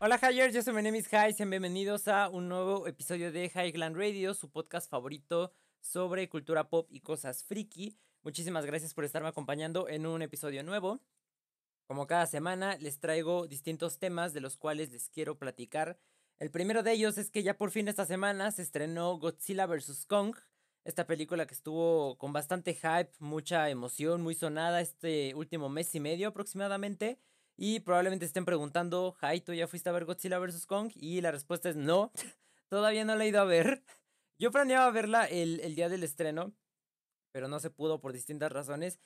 Hola Hyers, yo soy my name is High, sean bienvenidos a un nuevo episodio de Highland Radio, su podcast favorito sobre cultura pop y cosas friki. Muchísimas gracias por estarme acompañando en un episodio nuevo. Como cada semana les traigo distintos temas de los cuales les quiero platicar. El primero de ellos es que ya por fin esta semana se estrenó Godzilla vs. Kong, esta película que estuvo con bastante hype, mucha emoción, muy sonada este último mes y medio aproximadamente. Y probablemente estén preguntando, Jai, ¿tú ya fuiste a ver Godzilla vs. Kong? Y la respuesta es no, todavía no la he ido a ver. Yo planeaba verla el, el, día del estreno, pero no se pudo por distintas razones.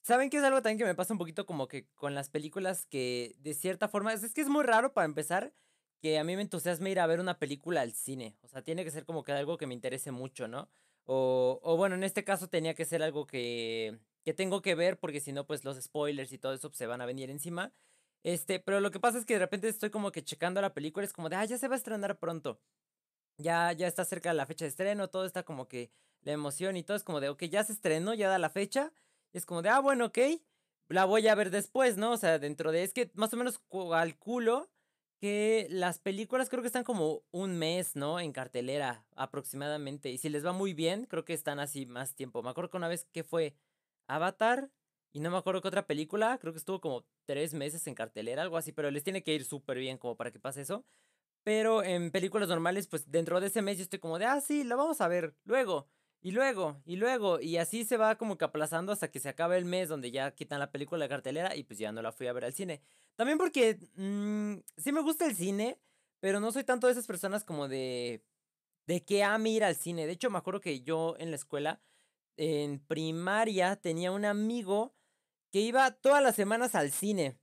¿Saben qué es algo también que me pasa un poquito como que con las películas que de cierta forma, es, que es muy raro para empezar que a mí me entusiasme ir a ver una película al cine. O sea, tiene que ser como que algo que me interese mucho, ¿no? O, o bueno, en este caso tenía que ser algo que, que tengo que ver porque si no, pues los spoilers y todo eso pues, se van a venir encima. Este, pero lo que pasa es que de repente estoy como que checando la película, es como de, ah, ya se va a estrenar pronto. Ya, ya está cerca la fecha de estreno, todo está como que la emoción y todo es como de, ok, ya se estrenó, ya da la fecha. Es como de, ah, bueno, ok, la voy a ver después, ¿no? O sea, dentro de, es que más o menos calculo que las películas creo que están como un mes, ¿no? En cartelera aproximadamente. Y si les va muy bien, creo que están así más tiempo. Me acuerdo que una vez que fue Avatar y no me acuerdo qué otra película, creo que estuvo como tres meses en cartelera, algo así, pero les tiene que ir súper bien como para que pase eso. Pero en películas normales, pues dentro de ese mes yo estoy como de, ah, sí, la vamos a ver luego, y luego, y luego, y así se va como que aplazando hasta que se acabe el mes donde ya quitan la película de cartelera y pues ya no la fui a ver al cine. También porque mmm, sí me gusta el cine, pero no soy tanto de esas personas como de, de que a ir al cine. De hecho, me acuerdo que yo en la escuela, en primaria, tenía un amigo que iba todas las semanas al cine.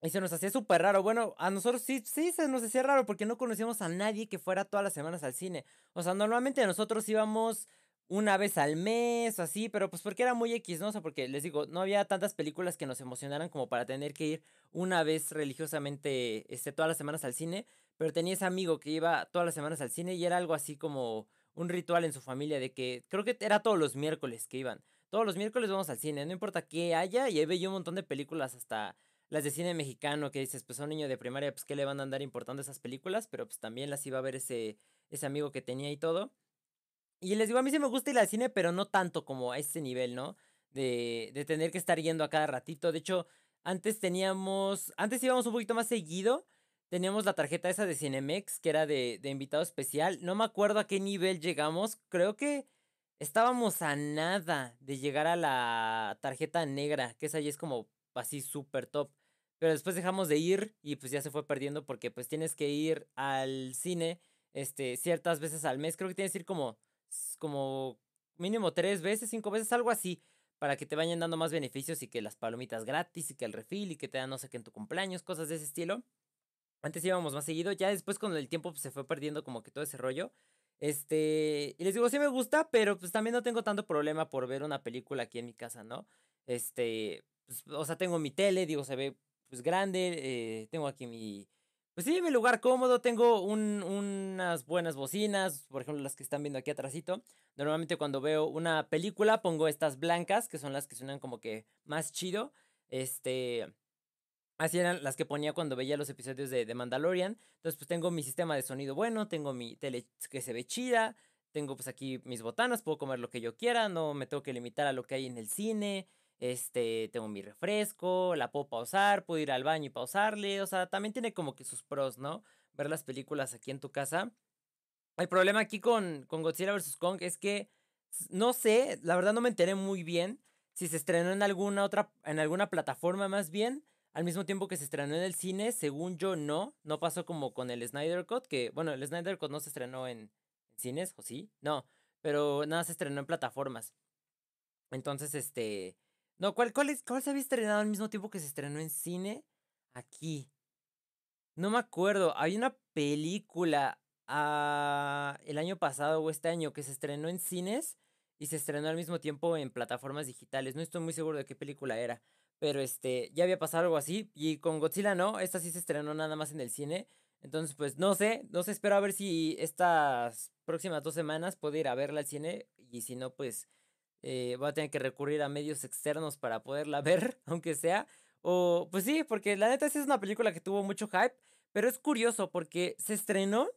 Y se nos hacía súper raro. Bueno, a nosotros sí, sí se nos hacía raro porque no conocíamos a nadie que fuera todas las semanas al cine. O sea, normalmente nosotros íbamos una vez al mes o así, pero pues porque era muy X, ¿no? O sea, porque les digo, no había tantas películas que nos emocionaran como para tener que ir una vez religiosamente, este, todas las semanas al cine. Pero tenía ese amigo que iba todas las semanas al cine y era algo así como un ritual en su familia de que creo que era todos los miércoles que iban. Todos los miércoles vamos al cine, no importa qué haya, y ahí veía un montón de películas, hasta las de cine mexicano, que dices, pues a un niño de primaria, pues qué le van a andar importando esas películas, pero pues también las iba a ver ese, ese amigo que tenía y todo. Y les digo, a mí sí me gusta ir al cine, pero no tanto como a ese nivel, ¿no? De, de tener que estar yendo a cada ratito. De hecho, antes teníamos, antes íbamos un poquito más seguido. Teníamos la tarjeta esa de Cinemex, que era de, de invitado especial. No me acuerdo a qué nivel llegamos. Creo que Estábamos a nada de llegar a la tarjeta negra, que esa ya es como así súper top. Pero después dejamos de ir y pues ya se fue perdiendo porque pues tienes que ir al cine este, ciertas veces al mes. Creo que tienes que ir como, como mínimo tres veces, cinco veces, algo así. Para que te vayan dando más beneficios y que las palomitas gratis y que el refil y que te dan no sé qué en tu cumpleaños, cosas de ese estilo. Antes íbamos más seguido, ya después con el tiempo pues, se fue perdiendo como que todo ese rollo. Este, y les digo, sí me gusta, pero pues también no tengo tanto problema por ver una película aquí en mi casa, ¿no? Este, pues, o sea, tengo mi tele, digo, se ve pues grande, eh, tengo aquí mi, pues sí, mi lugar cómodo, tengo un, unas buenas bocinas, por ejemplo las que están viendo aquí atrásito. Normalmente cuando veo una película pongo estas blancas, que son las que suenan como que más chido. Este, Así eran las que ponía cuando veía los episodios de, de, Mandalorian. Entonces, pues tengo mi sistema de sonido bueno, tengo mi tele que se ve chida, tengo pues aquí mis botanas, puedo comer lo que yo quiera, no me tengo que limitar a lo que hay en el cine. Este, tengo mi refresco, la puedo pausar, puedo ir al baño y pausarle. O sea, también tiene como que sus pros, ¿no? Ver las películas aquí en tu casa. El problema aquí con, con Godzilla vs. Kong es que no sé, la verdad no me enteré muy bien si se estrenó en alguna otra, en alguna plataforma más bien al mismo tiempo que se estrenó en el cine, según yo no, no pasó como con el Snyder Cut, que bueno, el Snyder Cut no se estrenó en, cines, ¿o sí? No, pero nada se estrenó en plataformas. Entonces, este, no, ¿cuál, cuál, es, cuál se había estrenado al mismo tiempo que se estrenó en cine? Aquí. No me acuerdo, hay una película ah, el año pasado o este año que se estrenó en cines y se estrenó al mismo tiempo en plataformas digitales. No estoy muy seguro de qué película era. Pero este, ya había pasado algo así. Y con Godzilla no, esta sí se estrenó nada más en el cine. Entonces, pues no sé, no sé, espero a ver si estas próximas dos semanas puedo ir a verla al cine. Y si no, pues eh, voy a tener que recurrir a medios externos para poderla ver, aunque sea. O, pues sí, porque la neta es una película que tuvo mucho hype. Pero es curioso porque se estrenó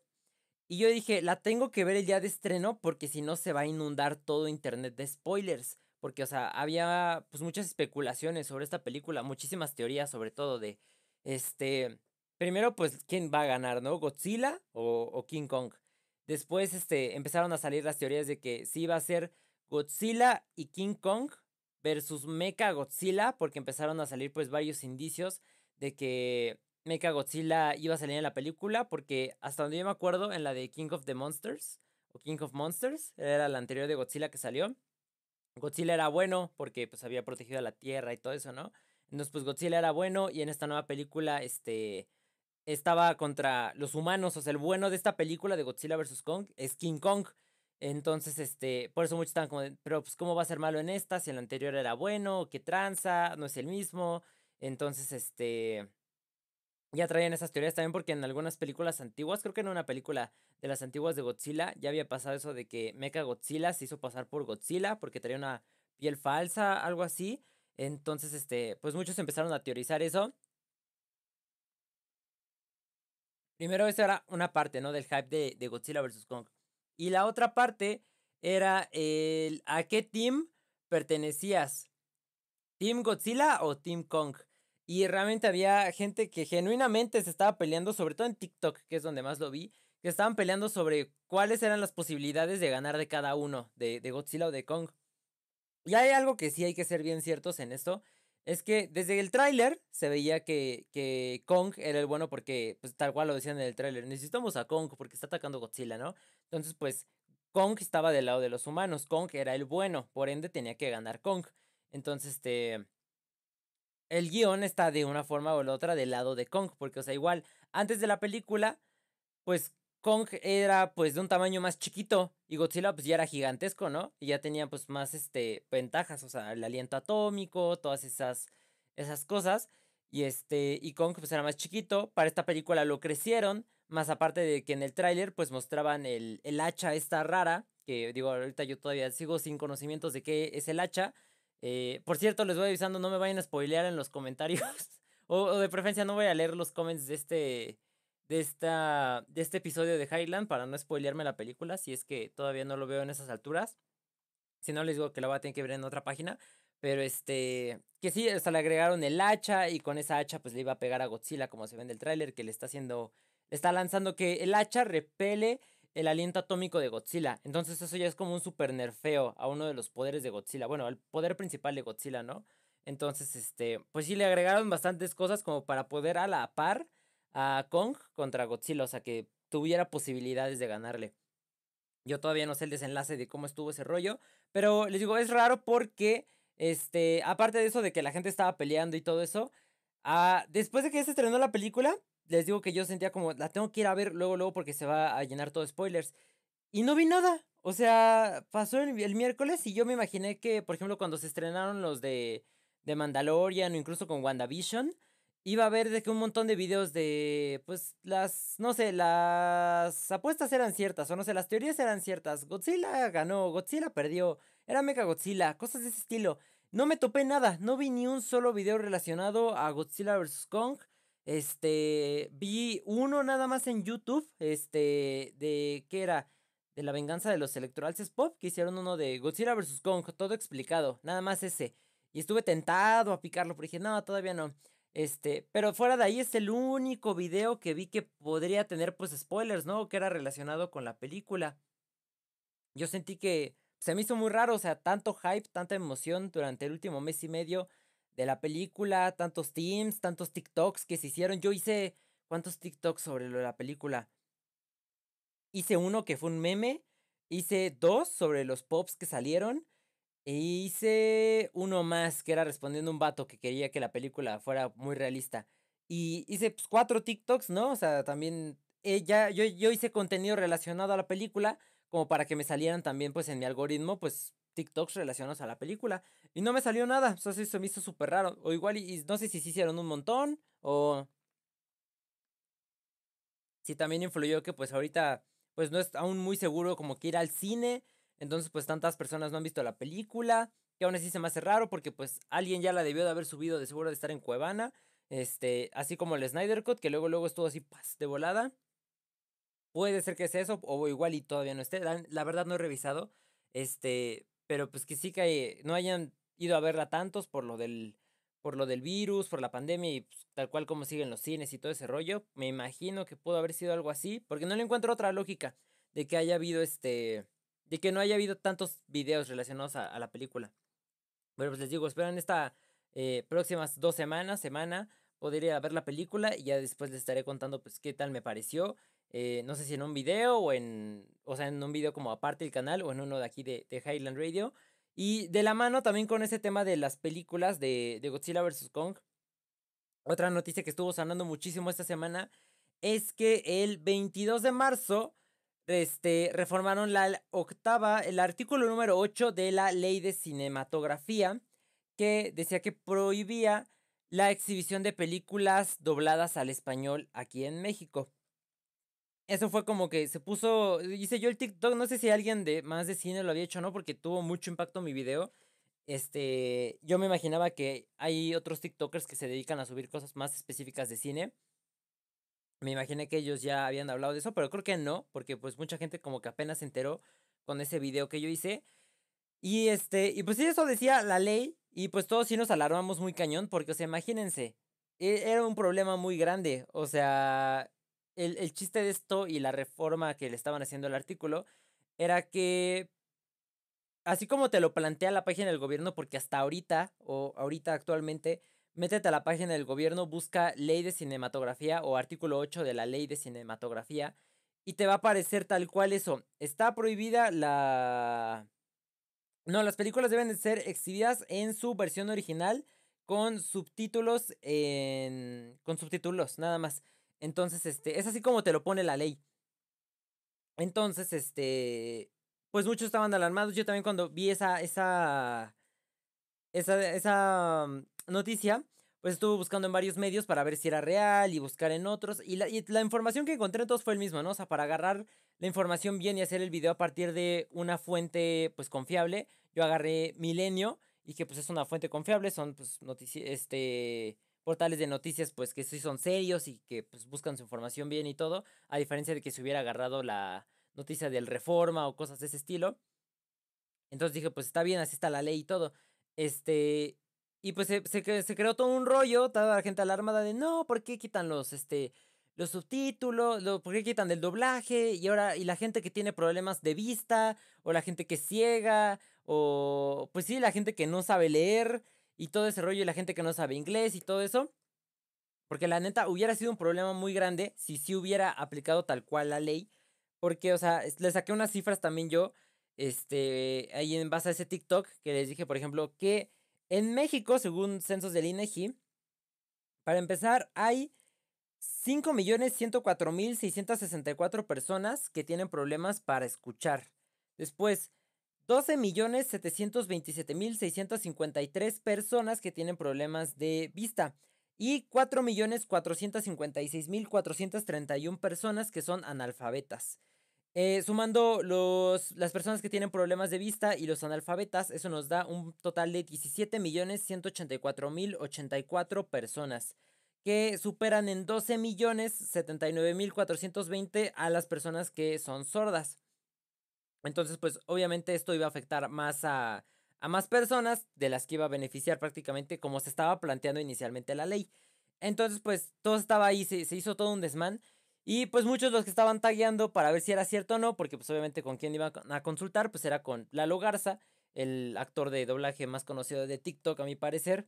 y yo dije, la tengo que ver el día de estreno porque si no se va a inundar todo internet de spoilers. Porque, o sea, había pues muchas especulaciones sobre esta película, muchísimas teorías sobre todo de, este, primero pues, ¿quién va a ganar, no? ¿Godzilla o, o King Kong? Después, este, empezaron a salir las teorías de que sí iba a ser Godzilla y King Kong versus Mecha Godzilla, porque empezaron a salir pues varios indicios de que Mecha Godzilla iba a salir en la película, porque hasta donde yo me acuerdo, en la de King of the Monsters, o King of Monsters, era la anterior de Godzilla que salió. Godzilla era bueno porque pues había protegido a la Tierra y todo eso, ¿no? Entonces pues Godzilla era bueno y en esta nueva película, este, estaba contra los humanos, o sea, el bueno de esta película de Godzilla vs. Kong es King Kong. Entonces, este, por eso muchos estaban como, pero pues, ¿cómo va a ser malo en esta? Si el anterior era bueno, ¿qué tranza? No es el mismo. Entonces, este, ya traían esas teorías también porque en algunas películas antiguas, creo que en una película de las antiguas de Godzilla, ya había pasado eso de que Mecha Godzilla se hizo pasar por Godzilla porque traía una piel falsa, algo así. Entonces, este, pues muchos empezaron a teorizar eso. Primero, esa era una parte, ¿no? Del hype de, de Godzilla vs. Kong. Y la otra parte era el a qué team pertenecías. ¿Team Godzilla o Team Kong? Y realmente había gente que genuinamente se estaba peleando, sobre todo en TikTok, que es donde más lo vi, que estaban peleando sobre cuáles eran las posibilidades de ganar de cada uno, de, de Godzilla o de Kong. Y hay algo que sí hay que ser bien ciertos en esto, es que desde el tráiler se veía que, que Kong era el bueno porque, pues tal cual lo decían en el tráiler, necesitamos a Kong porque está atacando Godzilla, ¿no? Entonces, pues Kong estaba del lado de los humanos, Kong era el bueno, por ende tenía que ganar Kong. Entonces, este... El guion está de una forma o la otra del lado de Kong, porque, o sea, igual, antes de la película, pues Kong era pues de un tamaño más chiquito y Godzilla pues ya era gigantesco, ¿no? Y ya tenía pues más este ventajas, o sea, el aliento atómico, todas esas esas cosas y este y Kong pues era más chiquito, para esta película lo crecieron, más aparte de que en el tráiler pues mostraban el, el hacha esta rara, que digo, ahorita yo todavía sigo sin conocimientos de qué es el hacha. Eh, por cierto, les voy avisando, no me vayan a spoilear en los comentarios. o, o de preferencia no voy a leer los comments de este de, esta, de este episodio de Highland para no spoilearme la película si es que todavía no lo veo en esas alturas. Si no, les digo que la voy a tener que ver en otra página. Pero este, que sí, hasta le agregaron el hacha y con esa hacha pues le iba a pegar a Godzilla como se ve en el tráiler que le está haciendo, le está lanzando que el hacha repele el aliento atómico de Godzilla. Entonces eso ya es como un super nerfeo a uno de los poderes de Godzilla. Bueno, al poder principal de Godzilla, ¿no? Entonces, este, pues sí le agregaron bastantes cosas como para poder a la par a Kong contra Godzilla, o sea, que tuviera posibilidades de ganarle. Yo todavía no sé el desenlace de cómo estuvo ese rollo, pero les digo, es raro porque, este, aparte de eso de que la gente estaba peleando y todo eso, ah, después de que se estrenó la película, les digo que yo sentía como, la tengo que ir a ver luego, luego, porque se va a llenar todo spoilers. Y no vi nada. O sea, pasó el, el, miércoles y yo me imaginé que, por ejemplo, cuando se estrenaron los de, de Mandalorian o incluso con WandaVision, iba a ver de que un montón de videos de, pues, las, no sé, las apuestas eran ciertas, o no sé, las teorías eran ciertas. Godzilla ganó, Godzilla perdió, era Mega Godzilla, cosas de ese estilo. No me topé nada, no vi ni un solo video relacionado a Godzilla vs. Kong. Este, vi uno nada más en YouTube, este, de, ¿qué era? De la venganza de los electorales pop, que hicieron uno de Godzilla vs. Kong, todo explicado, nada más ese. Y estuve tentado a picarlo, pero dije, no, todavía no. Este, pero fuera de ahí es el único video que vi que podría tener pues spoilers, ¿no? Que era relacionado con la película. Yo sentí que se me hizo muy raro, o sea, tanto hype, tanta emoción durante el último mes y medio de la película, tantos teams, tantos TikToks que se hicieron. Yo hice, ¿cuántos TikToks sobre lo de la película? Hice uno que fue un meme, hice dos sobre los pops que salieron e hice uno más que era respondiendo a un vato que quería que la película fuera muy realista. Y hice pues, cuatro TikToks, ¿no? O sea, también ella, yo, yo hice contenido relacionado a la película como para que me salieran también pues en mi algoritmo pues TikToks relacionados a la película. Y no me salió nada, eso me hizo súper raro. O igual, y, no sé si se hicieron un montón o... Si también influyó que pues ahorita pues no es aún muy seguro como que ir al cine entonces, pues tantas personas no han visto la película, que aún así se me hace raro porque pues alguien ya la debió de haber subido de seguro de estar en Cuevana. Este, así como el Snyder Cut, que luego, luego estuvo así, paz, de volada. Puede ser que sea eso, o igual y todavía no esté. La, verdad no he revisado. Este, pero pues que sí que no hayan ido a verla tantos por lo del, por lo del virus, por la pandemia y pues, tal cual como siguen los cines y todo ese rollo. Me imagino que pudo haber sido algo así, porque no le encuentro otra lógica de que haya habido este, de que no haya habido tantos videos relacionados a, la película. Pero pues les digo, esperan esta eh, próximas dos semanas, semana, poder ver la película y ya después les estaré contando pues qué tal me pareció eh, no sé si en un video o en, o sea, en un video como aparte del canal o en uno de aquí de, Highland Radio. Y de la mano también con ese tema de las películas de, de Godzilla vs. Kong. Otra noticia que estuvo sonando muchísimo esta semana es que el 22 de marzo este, reformaron la octava, el artículo número 8 de la ley de cinematografía, que decía que prohibía la exhibición de películas dobladas al español aquí en México eso fue como que se puso, hice yo el TikTok, no sé si alguien de más de cine lo había hecho o no, porque tuvo mucho impacto mi video. Este, yo me imaginaba que hay otros TikTokers que se dedican a subir cosas más específicas de cine. Me imaginé que ellos ya habían hablado de eso, pero creo que no, porque pues mucha gente como que apenas se enteró con ese video que yo hice. Y este, y pues eso decía la ley, y pues todos sí nos alarmamos muy cañón, porque, o sea, imagínense, e, era un problema muy grande, o sea, el, chiste de esto y la reforma que le estaban haciendo al artículo era que, así como te lo plantea la página del gobierno, porque hasta ahorita, o ahorita actualmente, métete a la página del gobierno, busca ley de cinematografía o artículo 8 de la ley de cinematografía, y te va a aparecer tal cual eso. Está prohibida la... No, las películas deben de ser exhibidas en su versión original con subtítulos en... con subtítulos, nada más. Entonces, este, es así como te lo pone la ley. Entonces, este, pues muchos estaban alarmados. Yo también cuando vi esa, esa, esa, esa mm, noticia, pues estuve buscando en varios medios para ver si era real y buscar en otros. Y la, y la información que encontré en todos fue el mismo, ¿no? O sea, para agarrar la información bien y hacer el video a partir de una fuente, pues, confiable. Yo agarré Milenio y que, pues, es una fuente confiable. Son, pues, noticias, este portales de noticias pues que sí son serios y que pues buscan su información bien y todo, a diferencia de que se hubiera agarrado la noticia del reforma o cosas de ese estilo. Entonces dije, pues está bien, así está la ley y todo. Este, y pues se, se, creó todo un rollo, toda la gente alarmada de, no, ¿por qué quitan los, este, los subtítulos? ¿Por qué quitan el doblaje? Y ahora, y la gente que tiene problemas de vista, o la gente que es ciega, o pues sí, la gente que no sabe leer y todo ese rollo y la gente que no sabe inglés y todo eso. Porque la neta hubiera sido un problema muy grande si sí hubiera aplicado tal cual la ley. Porque, o sea, le saqué unas cifras también yo, este, ahí en base a ese TikTok, que les dije, por ejemplo, que en México, según censos del INEGI, para empezar, hay 5.104.664 personas que tienen problemas para escuchar. Después, 12.727.653 personas que tienen problemas de vista y 4.456.431 personas que son analfabetas. Eh, sumando los, las personas que tienen problemas de vista y los analfabetas, eso nos da un total de 17.184.084 personas, que superan en 12.079.420 a las personas que son sordas. Entonces, pues obviamente esto iba a afectar más a, a más personas de las que iba a beneficiar prácticamente como se estaba planteando inicialmente la ley. Entonces, pues todo estaba ahí, se, se hizo todo un desmán. Y pues muchos los que estaban tagueando para ver si era cierto o no, porque pues obviamente con quién iban a consultar, pues era con Lalo Garza, el actor de doblaje más conocido de TikTok a mi parecer.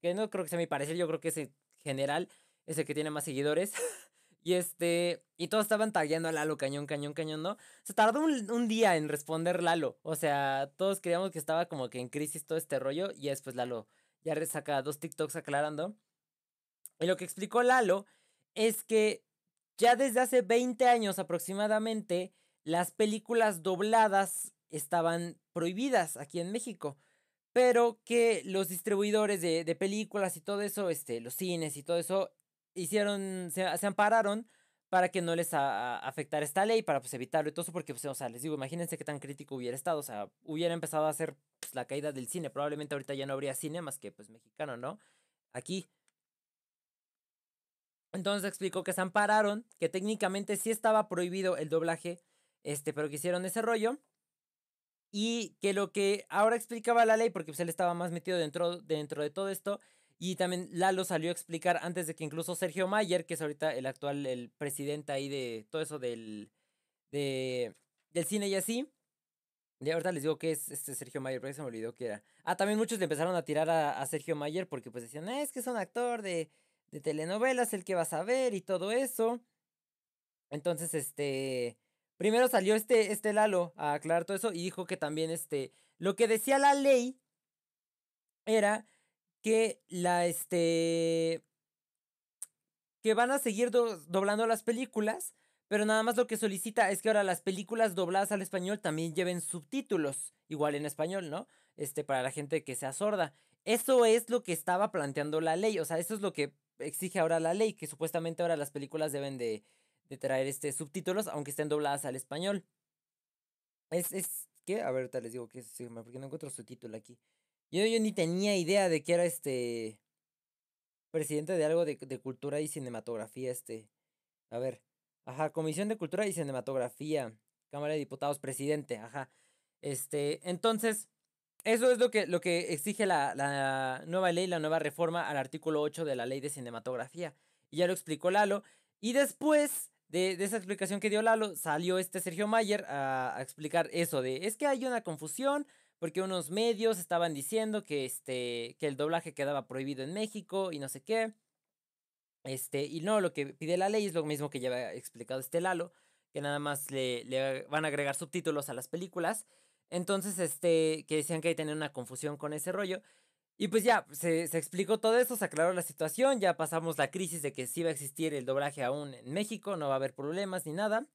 Que no creo que sea mi parecer, yo creo que ese general es el que tiene más seguidores. Y este, y todos estaban tagueando a Lalo, cañón, cañón, cañón, ¿no? Se tardó un, día en responder Lalo. O sea, todos creíamos que estaba como que en crisis todo este rollo. Y después Lalo ya saca dos TikToks aclarando. Y lo que explicó Lalo es que ya desde hace 20 años aproximadamente, las películas dobladas estaban prohibidas aquí en México. Pero que los distribuidores de, de películas y todo eso, este, los cines y todo eso, hicieron, se, ampararon para que no les afectara esta ley, para pues evitarlo y todo eso, porque, pues, o sea, les digo, imagínense qué tan crítico hubiera estado, o sea, hubiera empezado a hacer pues, la caída del cine, probablemente ahorita ya no habría cine más que, pues, mexicano, ¿no? Aquí. Entonces explicó que se ampararon, que técnicamente sí estaba prohibido el doblaje, este, pero que hicieron ese rollo. Y que lo que ahora explicaba la ley, porque pues él estaba más metido dentro, dentro de todo esto, y también Lalo salió a explicar antes de que incluso Sergio Mayer, que es ahorita el actual el presidente ahí de todo eso del, de, del cine y así. Y ahorita les digo que es este Sergio Mayer, pero se me olvidó que era. Ah, también muchos le empezaron a tirar a, Sergio Mayer porque pues decían, es que es un actor de, de telenovelas, el que vas a ver y todo eso. Entonces, este, Primero salió este, este Lalo a aclarar todo eso y dijo que también este, lo que decía la ley era que la, este, que van a seguir doblando las películas, pero nada más lo que solicita es que ahora las películas dobladas al español también lleven subtítulos, igual en español, ¿no? Este, para la gente que sea sorda. Eso es lo que estaba planteando la ley, o sea, eso es lo que exige ahora la ley, que supuestamente ahora las películas deben de, de traer este subtítulos, aunque estén dobladas al español. Es, es, ¿qué? A ver, ahorita les digo que porque no encuentro su título aquí. Yo, yo ni tenía idea de que era este presidente de algo de, de cultura y cinematografía, este. A ver. Ajá, Comisión de Cultura y Cinematografía. Cámara de Diputados, presidente, ajá. Este, entonces, eso es lo que, lo que exige la, la nueva ley, la nueva reforma al artículo 8 de la ley de cinematografía. Y ya lo explicó Lalo. Y después de, esa explicación que dio Lalo, salió este Sergio Mayer a, explicar eso de, es que hay una confusión porque unos medios estaban diciendo que, este, que el doblaje quedaba prohibido en México y no sé qué. Este, y no, lo que pide la ley es lo mismo que ya había explicado este Lalo, que nada más le, le van a agregar subtítulos a las películas. Entonces, este, que decían que hay tener una confusión con ese rollo. Y pues ya, se, explicó todo eso, se aclaró la situación, ya pasamos la crisis de que sí va a existir el doblaje aún en México, no va a haber problemas ni nada.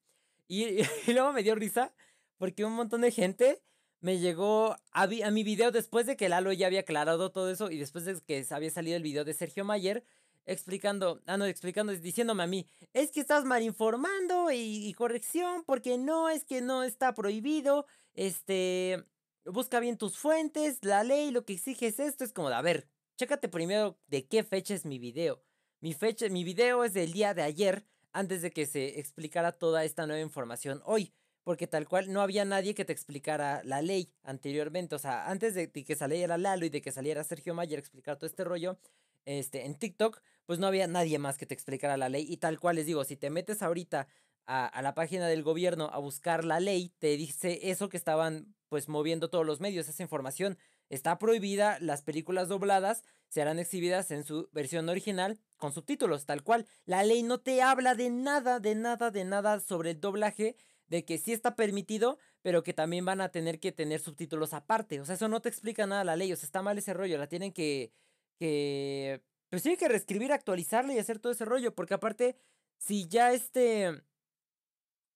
Y, luego me dio risa porque un montón de gente me llegó a, mi video después de que Lalo ya había aclarado todo eso y después de que había salido el video de Sergio Mayer explicando, ah no, explicando, diciéndome a mí, es que estás mal informando y, y corrección porque no, es que no está prohibido, este, busca bien tus fuentes, la ley lo que exige es esto, es como de, a ver, chécate primero de qué fecha es mi video. Mi fecha, mi video es del día de ayer, antes de que se explicara toda esta nueva información hoy, porque tal cual no había nadie que te explicara la ley anteriormente, o sea, antes de, que saliera Lalo y de que saliera Sergio Mayer a explicar todo este rollo, este, en TikTok, pues no había nadie más que te explicara la ley y tal cual les digo, si te metes ahorita a, a la página del gobierno a buscar la ley, te dice eso que estaban pues moviendo todos los medios. Esa información está prohibida. Las películas dobladas serán exhibidas en su versión original con subtítulos, tal cual. La ley no te habla de nada, de nada, de nada sobre el doblaje, de que sí está permitido, pero que también van a tener que tener subtítulos aparte. O sea, eso no te explica nada la ley. O sea, está mal ese rollo. La tienen que. que. Pues tienen que reescribir, actualizarla y hacer todo ese rollo. Porque aparte, si ya este.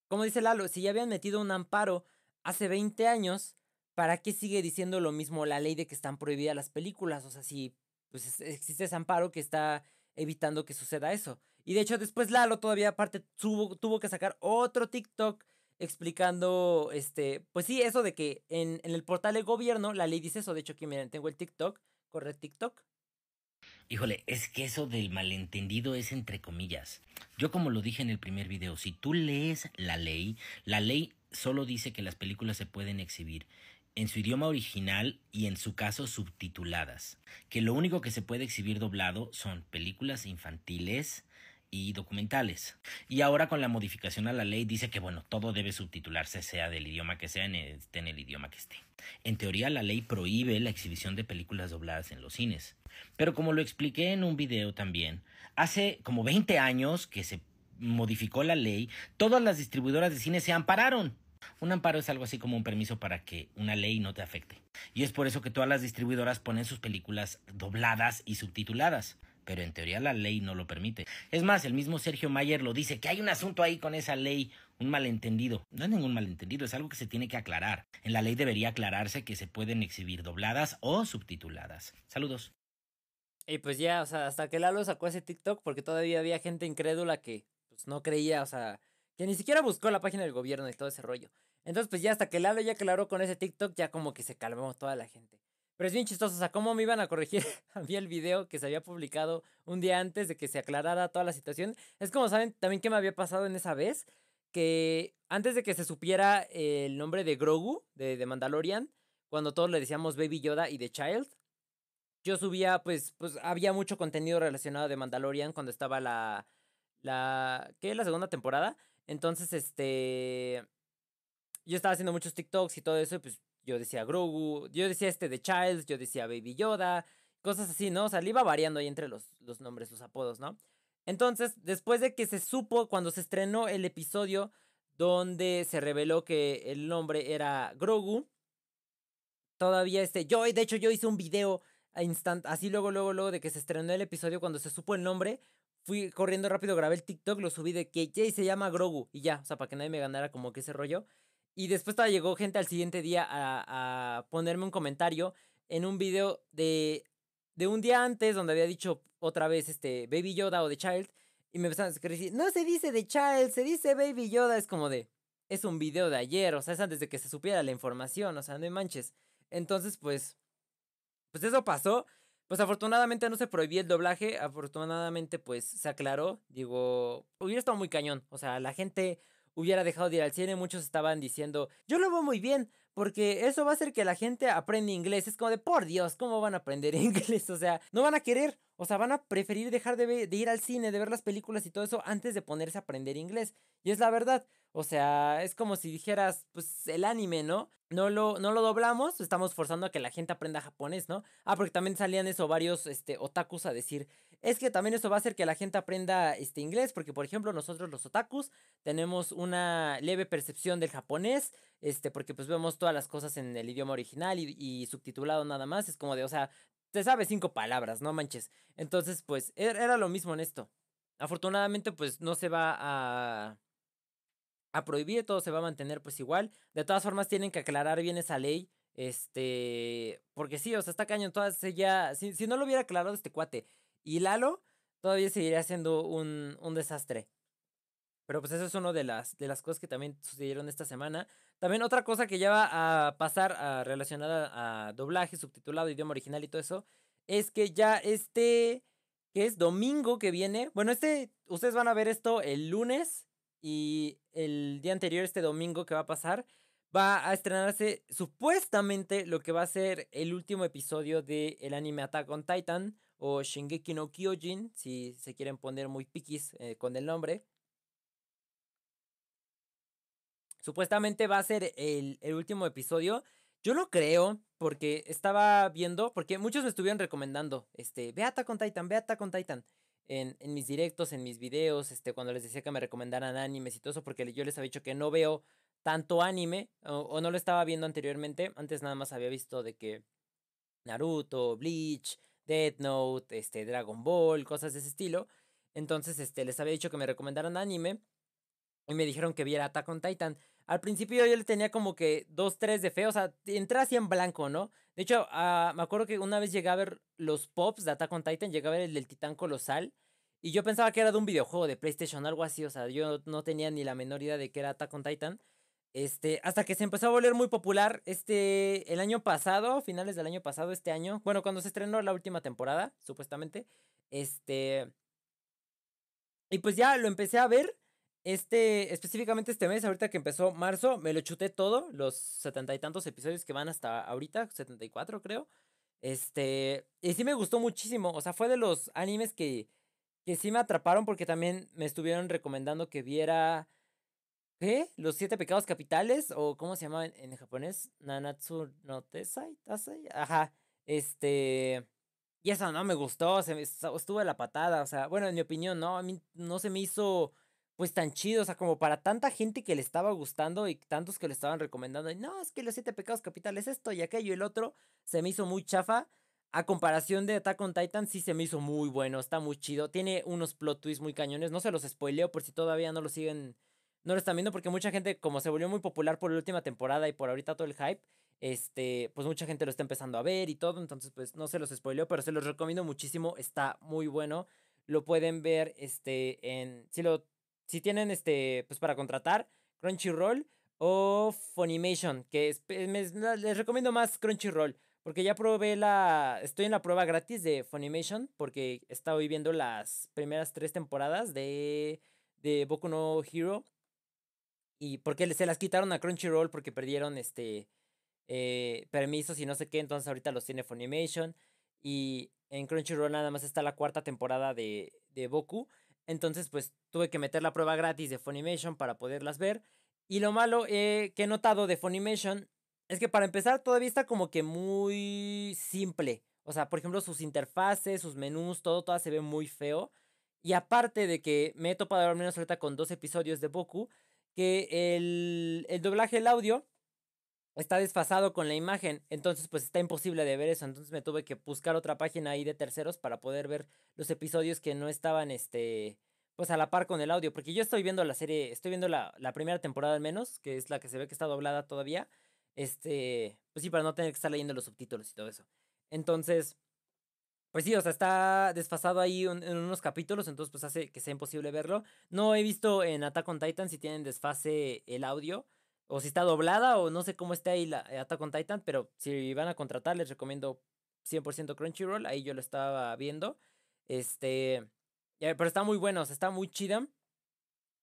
Como dice Lalo, si ya habían metido un amparo hace 20 años, ¿para qué sigue diciendo lo mismo la ley de que están prohibidas las películas? O sea, si pues, existe ese amparo que está evitando que suceda eso. Y de hecho después Lalo todavía aparte tuvo, tuvo que sacar otro TikTok explicando, este, pues sí, eso de que en, en el portal del gobierno la ley dice eso. De hecho, aquí miren, tengo el TikTok, corre TikTok. Híjole, es que eso del malentendido es entre comillas. Yo como lo dije en el primer video, si tú lees la ley, la ley solo dice que las películas se pueden exhibir en su idioma original y en su caso subtituladas, que lo único que se puede exhibir doblado son películas infantiles y documentales. Y ahora con la modificación a la ley dice que bueno, todo debe subtitularse sea del idioma que sea, en el idioma que esté. En teoría la ley prohíbe la exhibición de películas dobladas en los cines. Pero como lo expliqué en un video también, hace como 20 años que se modificó la ley, todas las distribuidoras de cine se ampararon un amparo es algo así como un permiso para que una ley no te afecte. Y es por eso que todas las distribuidoras ponen sus películas dobladas y subtituladas. Pero en teoría la ley no lo permite. Es más, el mismo Sergio Mayer lo dice, que hay un asunto ahí con esa ley, un malentendido. No es ningún malentendido, es algo que se tiene que aclarar. En la ley debería aclararse que se pueden exhibir dobladas o subtituladas. Saludos. Y pues ya, o sea, hasta que Lalo sacó ese TikTok, porque todavía había gente incrédula que pues, no creía, o sea, que ni siquiera buscó la página del gobierno y todo ese rollo. Entonces, pues ya hasta que Lalo ya aclaró con ese TikTok, ya como que se calmó toda la gente. Pero es bien chistoso, o sea, cómo me iban a corregir a mí el video que se había publicado un día antes de que se aclarara toda la situación. Es como saben también qué me había pasado en esa vez, que antes de que se supiera el nombre de Grogu, de, de Mandalorian, cuando todos le decíamos Baby Yoda y The Child, yo subía, pues, pues había mucho contenido relacionado de Mandalorian cuando estaba la, la, ¿qué? La segunda temporada. Entonces, este, yo estaba haciendo muchos TikToks y todo eso, pues yo decía Grogu, yo decía este de Child, yo decía Baby Yoda, cosas así, ¿no? O sea, le iba variando ahí entre los, los nombres, los apodos, ¿no? Entonces, después de que se supo, cuando se estrenó el episodio donde se reveló que el nombre era Grogu, todavía este, yo, de hecho, yo hice un video instant, así luego, luego, luego de que se estrenó el episodio, cuando se supo el nombre, fui corriendo rápido, grabé el TikTok, lo subí de que Jay se llama Grogu y ya, o sea, para que nadie me ganara como que ese rollo. Y después todavía llegó gente al siguiente día a, a ponerme un comentario en un video de, de un día antes donde había dicho otra vez este Baby Yoda o The Child. Y me empezaron a decir, no se dice The Child, se dice Baby Yoda. Es como de, es un video de ayer, o sea, es antes de que se supiera la información, o sea, no manches. Entonces, pues, pues eso pasó. Pues afortunadamente no se prohibió el doblaje, afortunadamente pues se aclaró, digo, hubiera estado muy cañón, o sea, la gente hubiera dejado de ir al cine, muchos estaban diciendo, yo lo veo muy bien, porque eso va a hacer que la gente aprenda inglés. Es como de, por Dios, ¿cómo van a aprender inglés? O sea, no van a querer, o sea, van a preferir dejar de, de ir al cine, de ver las películas y todo eso antes de ponerse a aprender inglés. Y es la verdad. O sea, es como si dijeras, pues el anime, ¿no? No lo, no lo doblamos, estamos forzando a que la gente aprenda japonés, ¿no? Ah, porque también salían eso varios este, otakus a decir, es que también eso va a hacer que la gente aprenda este, inglés, porque por ejemplo nosotros los otakus tenemos una leve percepción del japonés, este, porque pues vemos todas las cosas en el idioma original y, y subtitulado nada más, es como de, o sea, te sabes cinco palabras, no manches. Entonces, pues er, era lo mismo en esto. Afortunadamente, pues no se va a a prohibir, todo se va a mantener pues igual. De todas formas tienen que aclarar bien esa ley. Este, porque sí, o sea, está cañón, todas ya, si, si no lo hubiera aclarado este cuate y Lalo, todavía seguiría siendo un, un desastre. Pero pues eso es una de las, de las cosas que también sucedieron esta semana. También otra cosa que ya va a pasar a, relacionada a doblaje, subtitulado, idioma original y todo eso, es que ya este, que es domingo que viene, bueno, este, ustedes van a ver esto el lunes y el día anterior, este domingo que va a pasar, va a estrenarse supuestamente lo que va a ser el último episodio del el anime Attack on Titan o Shingeki no Kyojin, si se quieren poner muy piquis eh, con el nombre. Supuestamente va a ser el, el último episodio. Yo lo creo porque estaba viendo, porque muchos me estuvieron recomendando, este, ve Attack on Titan, ve Attack on Titan en, en, mis directos, en mis videos, este, cuando les decía que me recomendaran animes y todo eso, porque yo les había dicho que no veo tanto anime, o, no lo estaba viendo anteriormente, antes nada más había visto de que Naruto, Bleach, Death Note, este, Dragon Ball, cosas de ese estilo, entonces este, les había dicho que me recomendaran anime, y me dijeron que viera Attack on Titan. Al principio yo le tenía como que dos, tres de fe, o sea, entré así en blanco, ¿no? De hecho, uh, me acuerdo que una vez llegué a ver los pops de Attack on Titan, llegué a ver el del titán colosal, y yo pensaba que era de un videojuego de PlayStation, algo así, o sea, yo no tenía ni la menor idea de que era Attack on Titan. Este, hasta que se empezó a volver muy popular este, el año pasado, finales del año pasado, este año, bueno, cuando se estrenó la última temporada, supuestamente, este, y pues ya lo empecé a ver este, específicamente este mes, ahorita que empezó marzo, me lo chuté todo, los setenta y tantos episodios que van hasta ahorita, 74 creo. Este, y sí me gustó muchísimo, o sea, fue de los animes que, que sí me atraparon porque también me estuvieron recomendando que viera, ¿qué? Los siete pecados capitales, o ¿cómo se llama en, japonés? Nanatsu no Tesai, Tasai, ajá, este... Y eso no me gustó, se me, estuvo de la patada, o sea, bueno, en mi opinión, no, a mí no se me hizo pues tan chido, o sea, como para tanta gente que le estaba gustando y tantos que le estaban recomendando, y no, es que los siete pecados capitales, esto y aquello y el otro, se me hizo muy chafa. A comparación de Attack on Titan, sí se me hizo muy bueno, está muy chido. Tiene unos plot twists muy cañones. No se los spoileo por si todavía no lo siguen, no lo están viendo, porque mucha gente, como se volvió muy popular por la última temporada y por ahorita todo el hype, este, pues mucha gente lo está empezando a ver y todo. Entonces, pues no se los spoileo, pero se los recomiendo muchísimo. Está muy bueno. Lo pueden ver, este, en. Si lo si tienen este, pues para contratar, Crunchyroll o Funimation, que les recomiendo más Crunchyroll, porque ya probé la, estoy en la prueba gratis de Funimation, porque he estado viendo las primeras tres temporadas de, de Boku no Hero, y porque se las quitaron a Crunchyroll porque perdieron este eh, permisos y no sé qué, entonces ahorita los tiene Funimation, y en Crunchyroll nada más está la cuarta temporada de, de Boku, entonces pues tuve que meter la prueba gratis de Funimation para poderlas ver, y lo malo eh, que he notado de Funimation es que para empezar todavía está como que muy simple. O sea, por ejemplo, sus interfaces, sus menús, todo, todo se ve muy feo. Y aparte de que me he topado al menos ahorita con dos episodios de Boku, que el, el doblaje, el audio, está desfasado con la imagen. Entonces, pues está imposible de ver eso. Entonces me tuve que buscar otra página ahí de terceros para poder ver los episodios que no estaban, este, pues a la par con el audio. Porque yo estoy viendo la serie, estoy viendo la, la primera temporada al menos, que es la que se ve que está doblada todavía. Este, pues sí, para no tener que estar leyendo los subtítulos y todo eso. Entonces, pues sí, o sea, está desfasado ahí en unos capítulos, entonces pues hace que sea imposible verlo. No he visto en Attack on Titan si tienen desfase el audio, o si está doblada, o no sé cómo está ahí la Attack on Titan, pero si van a contratar les recomiendo 100% Crunchyroll, ahí yo lo estaba viendo. Este, pero está muy bueno, o sea, está muy chida.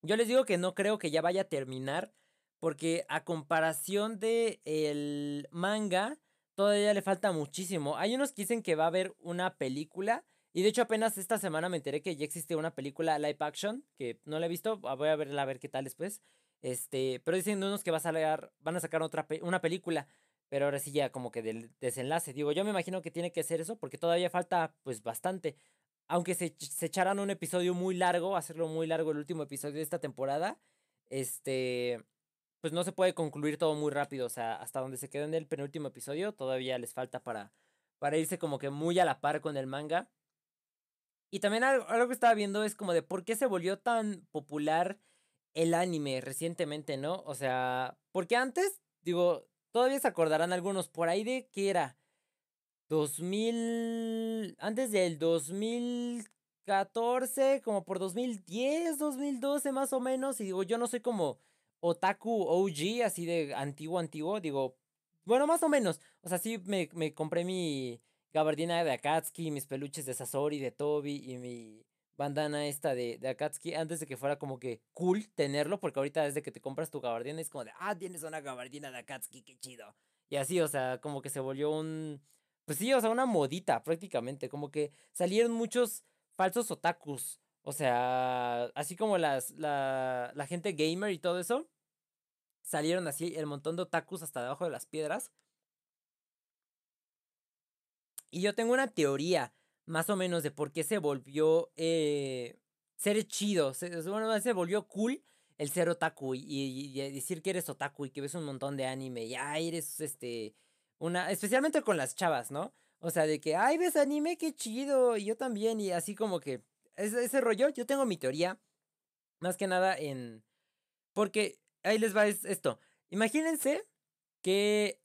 Yo les digo que no creo que ya vaya a terminar porque a comparación de manga, todavía le falta muchísimo. Hay unos que dicen que va a haber una película. Y de hecho apenas esta semana me enteré que ya existe una película live action, que no la he visto, ah, voy a verla a ver qué tal después. Este, pero dicen unos que va a salir, van a sacar otra una película, pero ahora sí ya como que del desenlace. Digo, yo me imagino que tiene que ser eso porque todavía falta pues bastante. Aunque se, se echaran un episodio muy largo, hacerlo muy largo el último episodio de esta temporada, este, pues no se puede concluir todo muy rápido. O sea, hasta donde se quedó en el penúltimo episodio, todavía les falta para, para irse como que muy a la par con el manga. Y también algo, que estaba viendo es como de por qué se volvió tan popular el anime recientemente, ¿no? O sea, porque antes, digo, todavía se acordarán algunos por ahí de que era 2000, antes del 2014, como por 2010, 2012 más o menos. Y digo, yo no soy como otaku OG, así de antiguo, antiguo, digo, bueno, más o menos. O sea, sí me, me compré mi gabardina de Akatsuki, mis peluches de Sasori, de Toby y mi bandana esta de, de Akatsuki antes de que fuera como que cool tenerlo, porque ahorita desde que te compras tu gabardina es como de, ah, tienes una gabardina de Akatsuki, qué chido. Y así, o sea, como que se volvió un, pues sí, o sea, una modita prácticamente, como que salieron muchos falsos otakus o sea, así como las, la, la gente gamer y todo eso, salieron así el montón de otakus hasta debajo de las piedras. Y yo tengo una teoría, más o menos, de por qué se volvió eh, ser chido. Se, bueno, se volvió cool el ser otaku y, y, decir que eres otaku y que ves un montón de anime. Y ay, eres este. Una. Especialmente con las chavas, ¿no? O sea, de que, ay, ves anime, qué chido. Y yo también. Y así como que ese, rollo, yo tengo mi teoría, más que nada en... Porque ahí les va esto. Imagínense que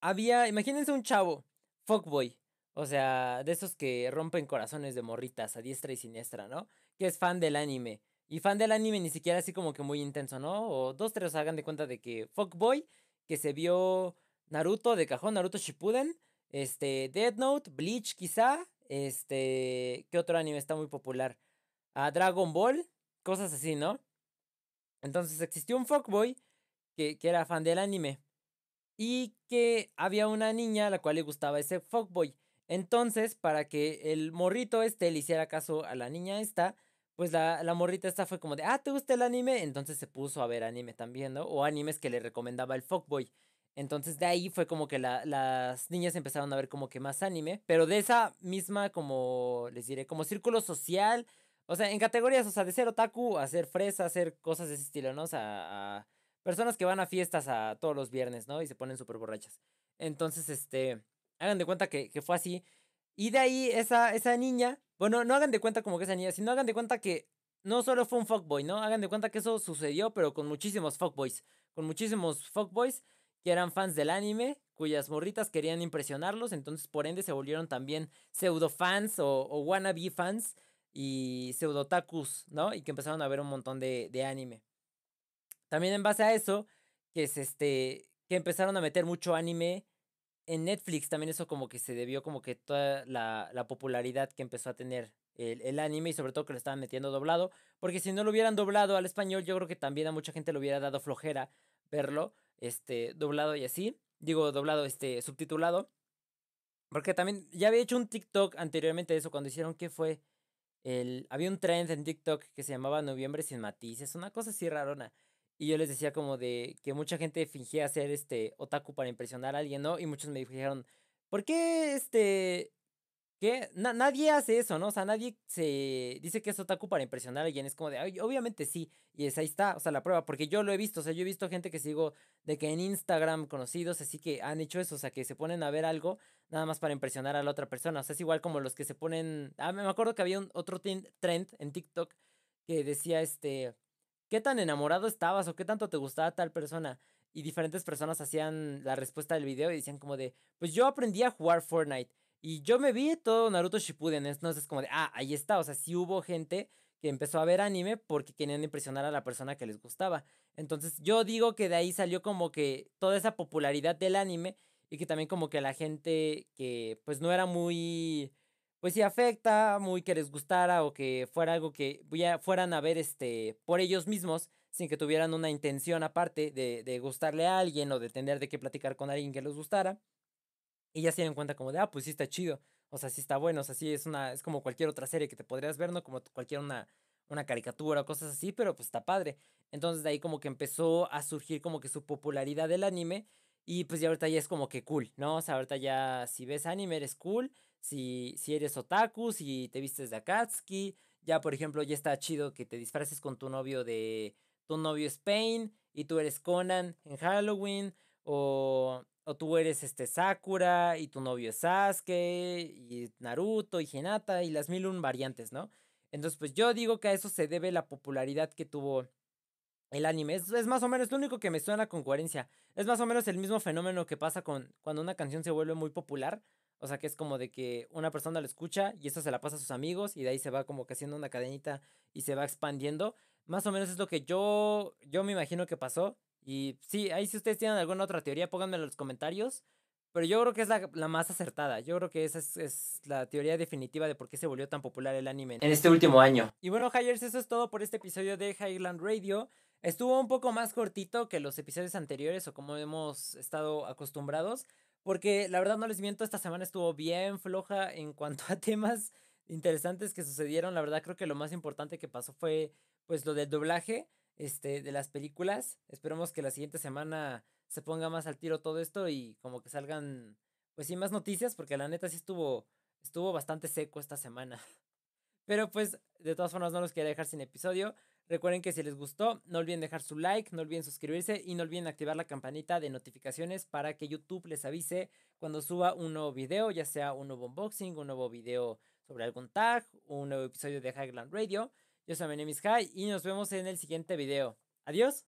había, imagínense un chavo, fuckboy, o sea, de esos que rompen corazones de morritas a diestra y siniestra, ¿no? Que es fan del anime. Y fan del anime ni siquiera así como que muy intenso, ¿no? O dos, tres hagan de cuenta de que fuckboy, que se vio Naruto de cajón, Naruto Shippuden, este, Dead Note, Bleach quizá, este, ¿qué otro anime está muy popular? A Dragon Ball, cosas así, ¿no? Entonces existió un fuckboy que, que era fan del anime y que había una niña a la cual le gustaba ese fuckboy. Entonces, para que el morrito este le hiciera caso a la niña esta, pues la, la, morrita esta fue como de, ah, ¿te gusta el anime? Entonces se puso a ver anime también, ¿no? O animes que le recomendaba el fuckboy. Entonces de ahí fue como que la, las niñas empezaron a ver como que más anime, pero de esa misma como, les diré, como círculo social, o sea, en categorías, o sea, de ser otaku a ser fresa, hacer cosas de ese estilo, ¿no? O sea, a personas que van a fiestas a todos los viernes, ¿no? Y se ponen súper borrachas. Entonces, este, hagan de cuenta que, que, fue así. Y de ahí esa, esa niña, bueno, no hagan de cuenta como que esa niña, sino hagan de cuenta que no solo fue un fuckboy, ¿no? Hagan de cuenta que eso sucedió, pero con muchísimos fuckboys. Con muchísimos fuckboys que eran fans del anime, cuyas morritas querían impresionarlos, entonces por ende se volvieron también pseudo fans o, wannabe fans y pseudo takus, ¿no? Y que empezaron a ver un montón de, de anime. También en base a eso, que es este, que empezaron a meter mucho anime en Netflix también eso como que se debió como que toda la, la popularidad que empezó a tener el, el, anime y sobre todo que lo estaban metiendo doblado, porque si no lo hubieran doblado al español, yo creo que también a mucha gente le hubiera dado flojera verlo, este, doblado y así, digo doblado, este, subtitulado, porque también ya había hecho un TikTok anteriormente de eso, cuando hicieron que fue el, había un trend en TikTok que se llamaba Noviembre sin matices, una cosa así rarona. Y yo les decía como de que mucha gente fingía ser este otaku para impresionar a alguien, ¿no? Y muchos me dijeron, ¿por qué este que nadie hace eso, ¿no? O sea, nadie se dice que es otaku para impresionar a alguien. Es como de, Ay, obviamente sí. Y es, ahí está, o sea, la prueba. Porque yo lo he visto, o sea, yo he visto gente que sigo de que en Instagram conocidos, así que han hecho eso, o sea, que se ponen a ver algo nada más para impresionar a la otra persona. O sea, es igual como los que se ponen. Ah, me acuerdo que había un otro trend en TikTok que decía, este, ¿qué tan enamorado estabas o qué tanto te gustaba tal persona? Y diferentes personas hacían la respuesta del video y decían como de, pues yo aprendí a jugar Fortnite. Y yo me vi todo Naruto Shippuden, entonces es como de, ah, ahí está, o sea, sí hubo gente que empezó a ver anime porque querían impresionar a la persona que les gustaba. Entonces yo digo que de ahí salió como que toda esa popularidad del anime y que también como que la gente que pues no era muy, pues sí afecta, muy que les gustara o que fuera algo que fueran a ver este por ellos mismos sin que tuvieran una intención aparte de, de gustarle a alguien o de tener de qué platicar con alguien que les gustara y ya se dieron cuenta como de, ah, pues sí está chido. O sea, sí está bueno. O sea, sí es una, es como cualquier otra serie que te podrías ver, ¿no? Como cualquier una, una caricatura o cosas así, pero pues está padre. Entonces de ahí como que empezó a surgir como que su popularidad del anime. Y pues ya ahorita ya es como que cool, ¿no? O sea, ahorita ya si ves anime eres cool. Si, si eres otaku, si te vistes de Akatsuki. Ya, por ejemplo, ya está chido que te disfraces con tu novio de... Tu novio es Pain y tú eres Conan en Halloween. O o tú eres este Sakura y tu novio es Sasuke y Naruto y Hinata y las mil un variantes, ¿no? Entonces, pues yo digo que a eso se debe la popularidad que tuvo el anime. Es, más o menos lo único que me suena con coherencia. Es más o menos el mismo fenómeno que pasa con cuando una canción se vuelve muy popular. O sea, que es como de que una persona la escucha y eso se la pasa a sus amigos y de ahí se va como que haciendo una cadenita y se va expandiendo. Más o menos es lo que yo, yo me imagino que pasó. Y sí, ahí si ustedes tienen alguna otra teoría, pónganme en los comentarios. Pero yo creo que es la, más acertada. Yo creo que esa es, la teoría definitiva de por qué se volvió tan popular el anime en este último año. Y bueno, Hyers, eso es todo por este episodio de Highland Radio. Estuvo un poco más cortito que los episodios anteriores o como hemos estado acostumbrados. Porque la verdad no les miento, esta semana estuvo bien floja en cuanto a temas interesantes que sucedieron. La verdad creo que lo más importante que pasó fue pues lo del doblaje este, de las películas. Esperemos que la siguiente semana se ponga más al tiro todo esto y como que salgan, pues sí, más noticias, porque la neta sí estuvo, estuvo bastante seco esta semana. Pero pues, de todas formas, no los quería dejar sin episodio. Recuerden que si les gustó, no olviden dejar su like, no olviden suscribirse y no olviden activar la campanita de notificaciones para que YouTube les avise cuando suba un nuevo video, ya sea un nuevo unboxing, un nuevo video sobre algún tag, un nuevo episodio de Highland Radio. Yo soy Menemis High y nos vemos en el siguiente video. Adiós.